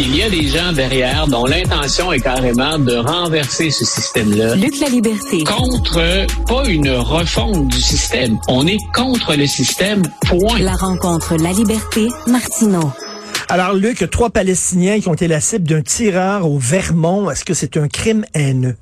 Il y a des gens derrière dont l'intention est carrément de renverser ce système-là. Luc La Liberté. Contre, pas une refonte du système. On est contre le système, point. La rencontre La Liberté, Martineau. Alors, Luc, trois Palestiniens qui ont été la cible d'un tireur au Vermont. Est-ce que c'est un crime haineux?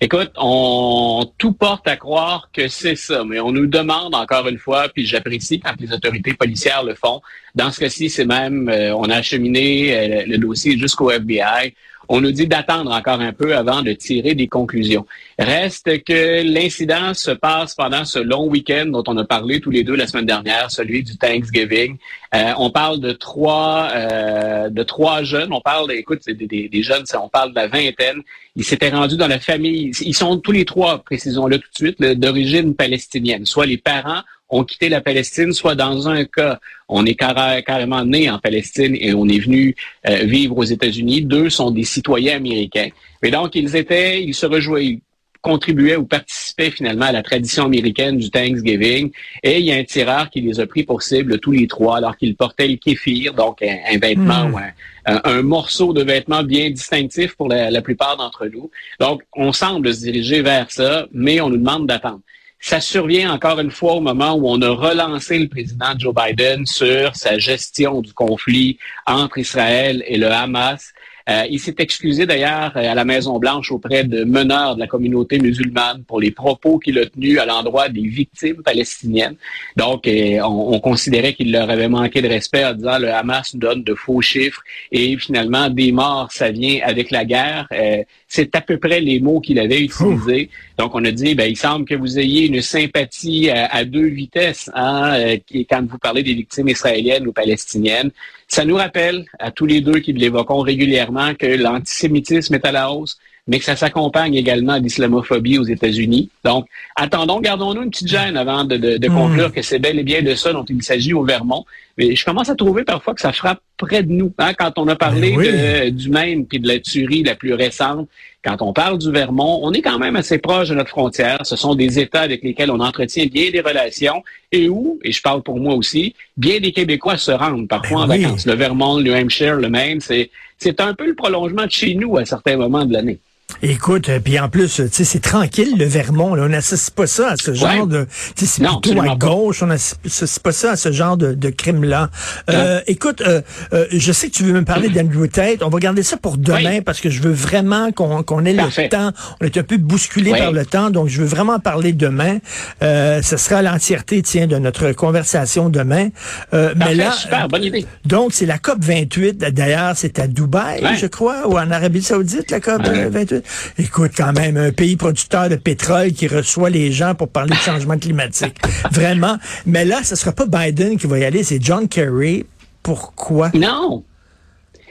Écoute, on tout porte à croire que c'est ça, mais on nous demande encore une fois, puis j'apprécie quand les autorités policières le font. Dans ce cas-ci, c'est même, euh, on a acheminé euh, le dossier jusqu'au FBI on nous dit d'attendre encore un peu avant de tirer des conclusions. Reste que l'incident se passe pendant ce long week-end dont on a parlé tous les deux la semaine dernière, celui du Thanksgiving. Euh, on parle de trois euh, de trois jeunes. On parle, écoute, des, des, des, jeunes, on parle de la vingtaine. Ils s'étaient rendus dans la famille. Ils sont tous les trois, précisons-le tout de suite, d'origine palestinienne. Soit les parents ont quitté la Palestine, soit dans un cas, on est carrément né en Palestine et on est venu euh, vivre aux États-Unis. Deux sont des citoyens américains. Mais donc, ils étaient, ils se rejoignaient, contribuaient ou participaient finalement à la tradition américaine du Thanksgiving. Et il y a un tireur qui les a pris pour cible tous les trois alors qu'ils portaient le kéfir, donc un, vêtement hmm. ou un, morceau de vêtement bien distinctif pour la, la plupart d'entre nous. Donc, on semble se diriger vers ça, mais on nous demande d'attendre. Ça survient encore une fois au moment où on a relancé le président Joe Biden sur sa gestion du conflit entre Israël et le Hamas. Euh, il s'est excusé d'ailleurs à la Maison-Blanche auprès de meneurs de la communauté musulmane pour les propos qu'il a tenus à l'endroit des victimes palestiniennes. Donc, euh, on, considérait qu'il leur avait manqué de respect en disant le Hamas donne de faux chiffres et finalement des morts, ça vient avec la guerre. Euh, c'est à peu près les mots qu'il avait utilisés. Donc, on a dit, ben, il semble que vous ayez une sympathie à, deux vitesses hein, quand vous parlez des victimes israéliennes ou palestiniennes. Ça nous rappelle à tous les deux qui l'évoquons régulièrement que l'antisémitisme est à la hausse, mais que ça s'accompagne également d'islamophobie aux États-Unis. Donc, attendons, gardons-nous une petite gêne avant de, de, hmm. conclure que c'est bel et bien de ça dont il s'agit au Vermont. Mais je commence à trouver parfois que ça frappe près de nous. Hein, quand on a parlé ben du Maine puis de la tuerie la plus récente, quand on parle du Vermont, on est quand même assez proche de notre frontière. Ce sont des États avec lesquels on entretient bien des relations et où, et je parle pour moi aussi, bien des Québécois se rendent parfois ben en vacances. Le Vermont, le New Hampshire, le Maine, c'est un peu le prolongement de chez nous à certains moments de l'année. Écoute, euh, puis en plus, tu sais, c'est tranquille le Vermont. Là. On n'associe pas ça à ce genre de. C'est plutôt à gauche. On n'associe pas ça à ce genre de, de crime-là. Euh, écoute, euh, euh, je sais que tu veux me parler d'Andrew Tate. On va garder ça pour demain parce que je veux vraiment qu'on ait le temps. On est un peu bousculé par le temps, donc je veux vraiment parler demain. Euh, ce sera l'entièreté, tiens, de notre conversation demain. mais là, super, bonne idée. Donc c'est la COP 28. D'ailleurs, c'est à Dubaï, je crois, ou en Arabie Saoudite, la COP 28. Écoute, quand même, un pays producteur de pétrole qui reçoit les gens pour parler de changement climatique. Vraiment. Mais là, ce sera pas Biden qui va y aller, c'est John Kerry. Pourquoi? Non.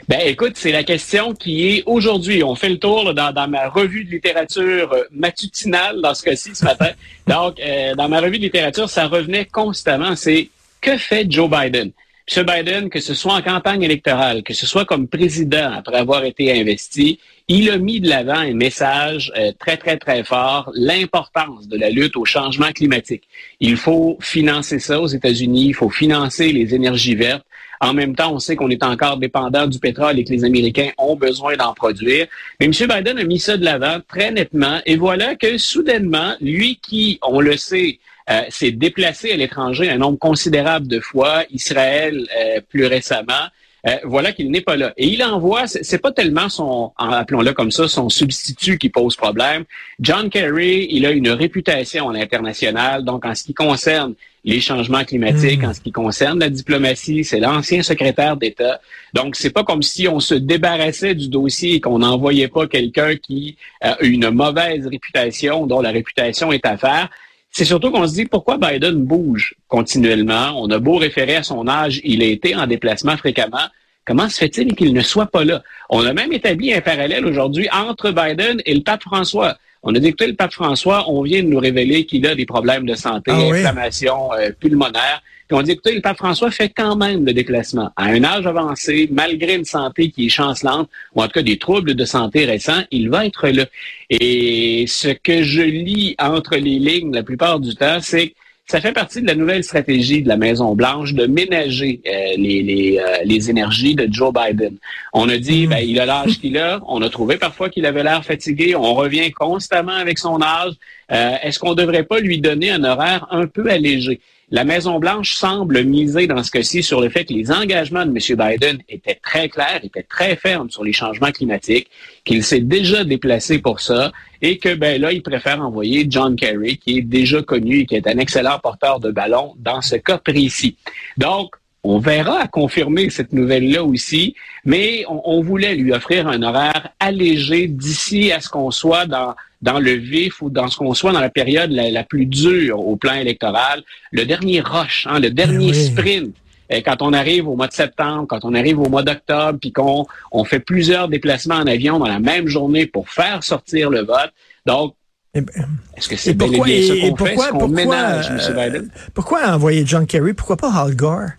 Ben écoute, c'est la question qui est aujourd'hui. On fait le tour dans, ma revue de littérature euh, matutinale dans ce cas-ci ce matin. Donc, euh, dans ma revue de littérature, ça revenait constamment. C'est que fait Joe Biden? M. Biden, que ce soit en campagne électorale, que ce soit comme président après avoir été investi, il a mis de l'avant un message euh, très, très, très fort, l'importance de la lutte au changement climatique. Il faut financer ça aux États-Unis, il faut financer les énergies vertes. En même temps, on sait qu'on est encore dépendant du pétrole et que les Américains ont besoin d'en produire. Mais M. Biden a mis ça de l'avant très nettement. Et voilà que soudainement, lui qui, on le sait, euh, s'est déplacé à l'étranger un nombre considérable de fois, Israël euh, plus récemment. Euh, voilà qu'il n'est pas là. Et il envoie, c'est pas tellement son, appelons-le comme ça, son substitut qui pose problème. John Kerry, il a une réputation à l'international, donc en ce qui concerne les changements climatiques, hmm. en ce qui concerne la diplomatie, c'est l'ancien secrétaire d'État. Donc c'est pas comme si on se débarrassait du dossier et qu'on n'envoyait pas quelqu'un qui a une mauvaise réputation, dont la réputation est à faire. C'est surtout qu'on se dit pourquoi Biden bouge continuellement? On a beau référer à son âge, il a été en déplacement fréquemment. Comment se fait-il qu'il ne soit pas là? On a même établi un parallèle aujourd'hui entre Biden et le pape François. On a dit que le pape François, on vient de nous révéler qu'il a des problèmes de santé, ah inflammation euh, pulmonaire. Puis on dit, écoutez, le pape François fait quand même le déplacement. À un âge avancé, malgré une santé qui est chancelante, ou en tout cas des troubles de santé récents, il va être là. Et ce que je lis entre les lignes la plupart du temps, c'est ça fait partie de la nouvelle stratégie de la Maison-Blanche de ménager euh, les, les, euh, les, énergies de Joe Biden. On a dit, mm. ben, il a l'âge qu'il a. On a trouvé parfois qu'il avait l'air fatigué. On revient constamment avec son âge. Euh, est-ce qu'on ne devrait pas lui donner un horaire un peu allégé? La Maison-Blanche semble miser dans ce cas-ci sur le fait que les engagements de M. Biden étaient très clairs, étaient très fermes sur les changements climatiques, qu'il s'est déjà déplacé pour ça et que ben là, il préfère envoyer John Kerry, qui est déjà connu et qui est un excellent porteur de ballon dans ce cas précis. Donc, on verra à confirmer cette nouvelle-là aussi, mais on, voulait lui offrir un horaire allégé d'ici à ce qu'on soit dans, dans le vif ou dans ce qu'on soit dans la période la, plus dure au plan électoral, le dernier rush, hein, le dernier sprint. Et quand on arrive au mois de septembre, quand on arrive au mois d'octobre, puis qu'on on fait plusieurs déplacements en avion dans la même journée pour faire sortir le vote. Donc, eh ben, est-ce que c'est bien, bien ce qu'on fait, ce qu'on ménage, M. Biden? Euh, pourquoi envoyer John Kerry? Pourquoi pas Al Gore?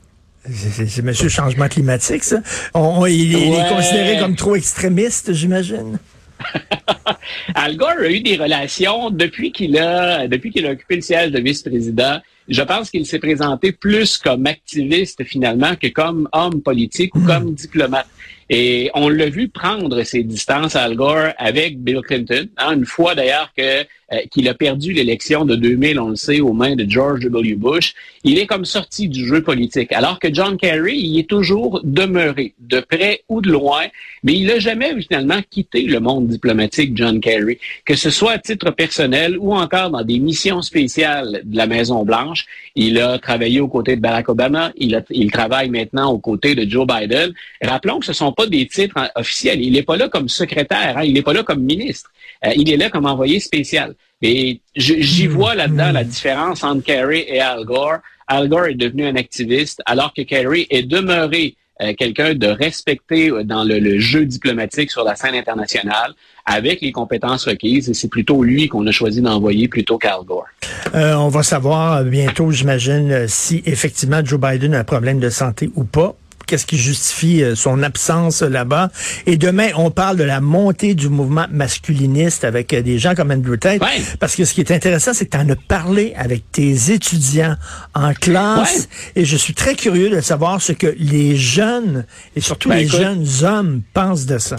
C'est Monsieur Changement climatique, ça. il, est considéré comme trop extrémiste, j'imagine. Al Gore a eu des relations depuis qu'il a depuis qu'il a occupé le siège de vice-président. Je pense qu'il s'est présenté plus comme activiste finalement que comme homme politique ou hmm. comme diplomate. Et on l'a vu prendre ses distances, Al Gore, avec Bill Clinton. Hein, une fois d'ailleurs que euh, qu'il a perdu l'élection de 2000, on le sait, aux mains de George W. Bush, il est comme sorti du jeu politique. Alors que John Kerry, il est toujours demeuré, de près ou de loin, mais il n'a jamais finalement quitté le monde diplomatique, John Kerry, que ce soit à titre personnel ou encore dans des missions spéciales de la Maison-Blanche. Il a travaillé aux côtés de Barack Obama, il, il travaille maintenant aux côtés de Joe Biden. Rappelons que ce sont pas des titres officiels. Il n'est pas là comme secrétaire, hein. il n'est pas là comme ministre. Euh, il est là comme envoyé spécial. Et j'y hmm. vois là-dedans la différence entre Kerry et Al Gore. Al Gore est devenu un activiste, alors que Kerry est demeuré euh, quelqu'un de respecté dans le, jeu diplomatique sur la scène internationale avec les compétences requises et c'est plutôt lui qu'on a choisi d'envoyer plutôt qu'Al Gore. Euh, on va savoir bientôt, j'imagine, si effectivement Joe Biden a un problème de santé ou pas qu'est-ce qui justifie euh, son absence là-bas. Et demain, on parle de la montée du mouvement masculiniste avec euh, des gens comme Andrew Tate. Parce que ce qui est intéressant, c'est que tu en as parlé avec tes étudiants en classe. Et je suis très curieux de savoir ce que les jeunes, et surtout ben, les jeunes hommes, pensent de ça.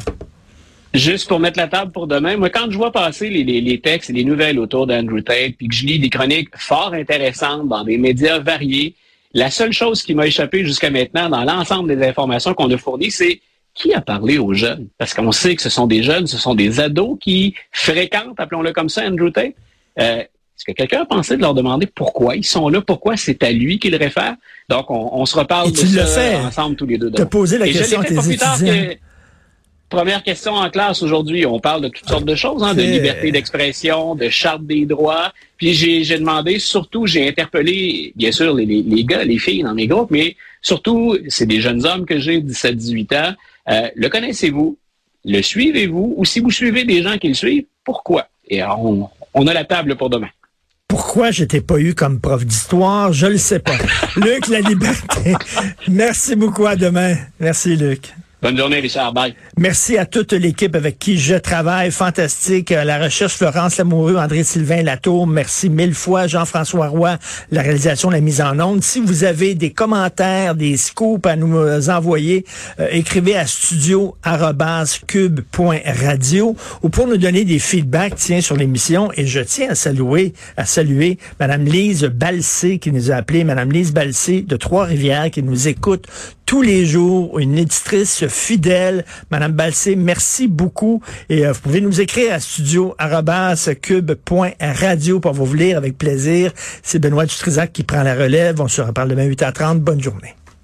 Juste pour mettre la table pour demain, moi, quand je vois passer les, les textes et les nouvelles autour d'Andrew Tate, puis que je lis des chroniques fort intéressantes dans des médias variés, la seule chose qui m'a échappé jusqu'à maintenant dans l'ensemble des informations qu'on a fournies, c'est qui a parlé aux jeunes? Parce qu'on sait que ce sont des jeunes, ce sont des ados qui fréquentent, appelons-le comme ça, Andrew Tate. Euh, est-ce que quelqu'un a pensé de leur demander pourquoi ils sont là, pourquoi c'est à lui qu'ils réfèrent? Donc, on, se reparle de ça ensemble tous les deux. Tu as posé la question à tes étudiants. Première question en classe aujourd'hui. On parle de toutes sortes de choses, hein, de liberté d'expression, de charte des droits. Puis j'ai demandé, surtout, j'ai interpellé, bien sûr, les, les, gars, les filles dans mes groupes, mais surtout, c'est des jeunes hommes que j'ai, 17-18 ans. Euh, le connaissez-vous? Le suivez-vous? Ou si vous suivez des gens qui le suivent, pourquoi? Et on, on a la table pour demain. Pourquoi je t'ai pas eu comme prof d'histoire? Je le sais pas. Luc, la liberté. Merci beaucoup. À demain. Merci, Luc. Bonne journée, Richard. Bye. Merci à toute l'équipe avec qui je travaille. Fantastique. Euh, la recherche Florence Lamoureux, André-Sylvain Latour. Merci mille fois. Jean-François Roy, la réalisation, la mise en onde. Si vous avez des commentaires, des scoops à nous euh, envoyer, euh, écrivez à studio.cube.radio ou pour nous donner des feedbacks, tiens, sur l'émission. Et je tiens à saluer, à saluer Madame Lise Balsé qui nous a appelé, Madame Lise Balsé de Trois-Rivières qui nous écoute tous les jours, une éditrice fidèle. Madame Balsé, merci beaucoup. Et euh, vous pouvez nous écrire à studio.cube.radio pour vous lire avec plaisir. C'est Benoît Dutrisac qui prend la relève. On se reparle demain 8h30. Bonne journée.